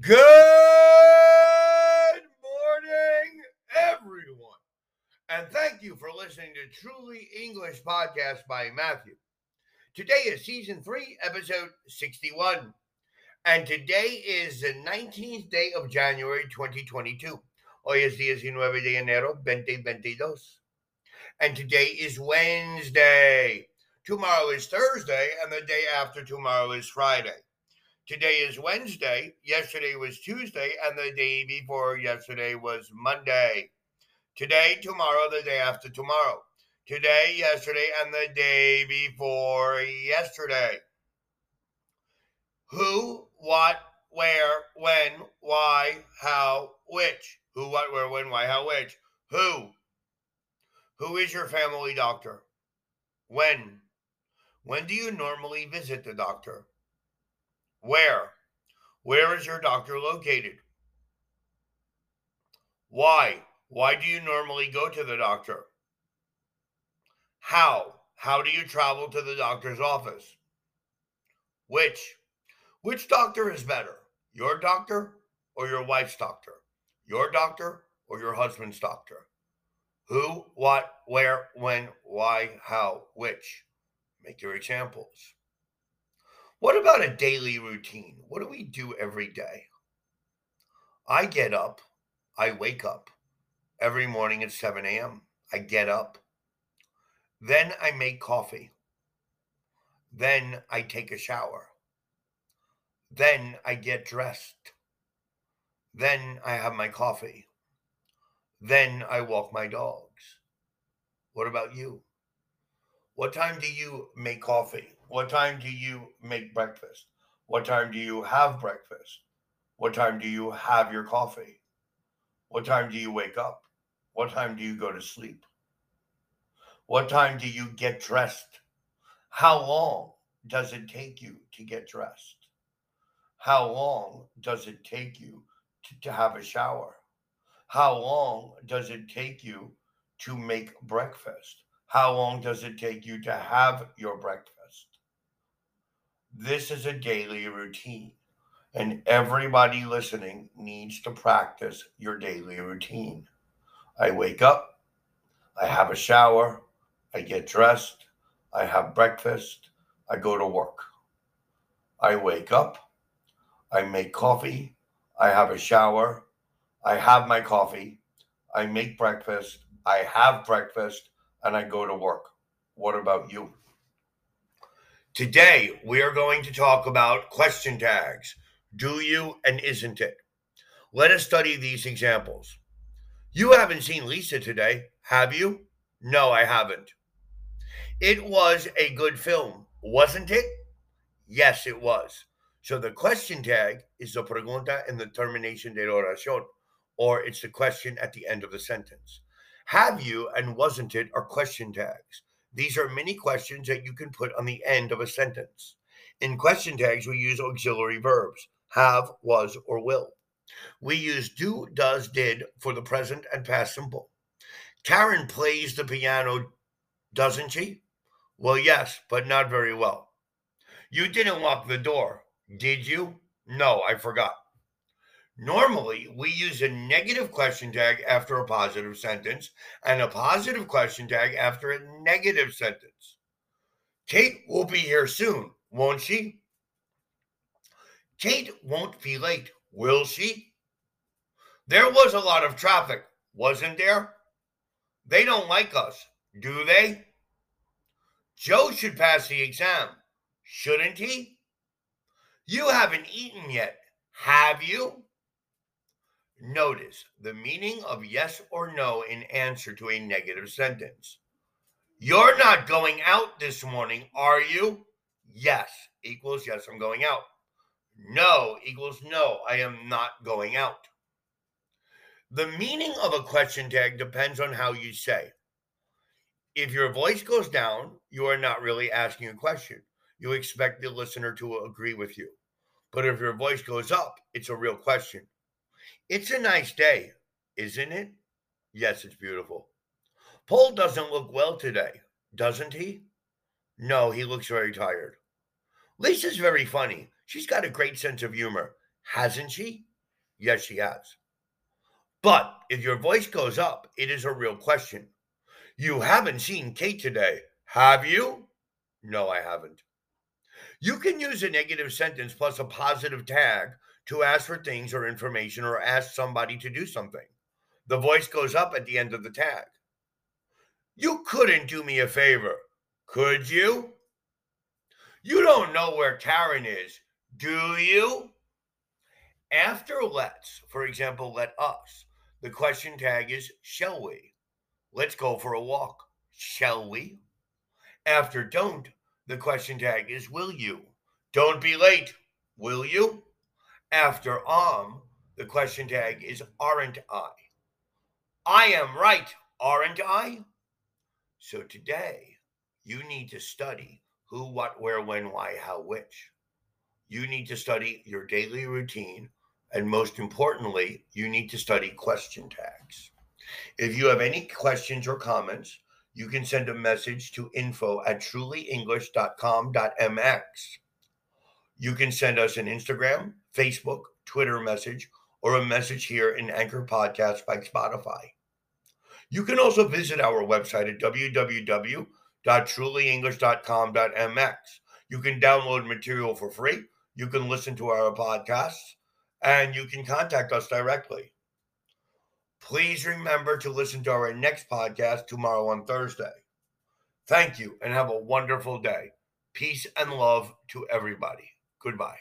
Good morning, everyone. And thank you for listening to Truly English Podcast by Matthew. Today is season three, episode 61. And today is the 19th day of January 2022. Hoy es 19 de enero 2022. And today is Wednesday. Tomorrow is Thursday, and the day after tomorrow is Friday. Today is Wednesday. Yesterday was Tuesday, and the day before yesterday was Monday. Today, tomorrow, the day after tomorrow. Today, yesterday, and the day before yesterday. Who, what, where, when, why, how, which. Who, what, where, when, why, how, which. Who. Who is your family doctor? When? When do you normally visit the doctor? Where? Where is your doctor located? Why? Why do you normally go to the doctor? How? How do you travel to the doctor's office? Which? Which doctor is better? Your doctor or your wife's doctor? Your doctor or your husband's doctor? Who, what, where, when, why, how, which? Make your examples. What about a daily routine? What do we do every day? I get up, I wake up every morning at 7 a.m. I get up. Then I make coffee. Then I take a shower. Then I get dressed. Then I have my coffee. Then I walk my dogs. What about you? What time do you make coffee? What time do you make breakfast? What time do you have breakfast? What time do you have your coffee? What time do you wake up? What time do you go to sleep? What time do you get dressed? How long does it take you to get dressed? How long does it take you to, to have a shower? How long does it take you to make breakfast? How long does it take you to have your breakfast? This is a daily routine, and everybody listening needs to practice your daily routine. I wake up, I have a shower, I get dressed, I have breakfast, I go to work. I wake up, I make coffee, I have a shower, I have my coffee, I make breakfast, I have breakfast, and I go to work. What about you? Today, we are going to talk about question tags do you and isn't it? Let us study these examples. You haven't seen Lisa today, have you? No, I haven't. It was a good film, wasn't it? Yes, it was. So the question tag is the pregunta in the termination de oración, or it's the question at the end of the sentence. Have you and wasn't it are question tags. These are many questions that you can put on the end of a sentence. In question tags, we use auxiliary verbs have, was, or will. We use do, does, did for the present and past simple. Karen plays the piano, doesn't she? Well, yes, but not very well. You didn't lock the door, did you? No, I forgot. Normally, we use a negative question tag after a positive sentence and a positive question tag after a negative sentence. Kate will be here soon, won't she? Kate won't be late, will she? There was a lot of traffic, wasn't there? They don't like us, do they? Joe should pass the exam, shouldn't he? You haven't eaten yet, have you? Notice the meaning of yes or no in answer to a negative sentence. You're not going out this morning, are you? Yes equals yes, I'm going out. No equals no, I am not going out. The meaning of a question tag depends on how you say. If your voice goes down, you are not really asking a question. You expect the listener to agree with you. But if your voice goes up, it's a real question. It's a nice day, isn't it? Yes, it's beautiful. Paul doesn't look well today, doesn't he? No, he looks very tired. Lisa's very funny. She's got a great sense of humor. Hasn't she? Yes, she has. But if your voice goes up, it is a real question. You haven't seen Kate today, have you? No, I haven't. You can use a negative sentence plus a positive tag to ask for things or information or ask somebody to do something. The voice goes up at the end of the tag. You couldn't do me a favor, could you? You don't know where Karen is, do you? After let's, for example, let us, the question tag is shall we? Let's go for a walk, shall we? After don't, the question tag is will you? Don't be late, will you? After am, the question tag is aren't I? I am right, aren't I? So today, you need to study who, what, where, when, why, how, which. You need to study your daily routine. And most importantly, you need to study question tags. If you have any questions or comments, you can send a message to info at trulyenglish.com.mx. You can send us an Instagram, Facebook, Twitter message, or a message here in Anchor Podcast by Spotify. You can also visit our website at www.trulyenglish.com.mx. You can download material for free. You can listen to our podcasts and you can contact us directly. Please remember to listen to our next podcast tomorrow on Thursday. Thank you and have a wonderful day. Peace and love to everybody. Goodbye.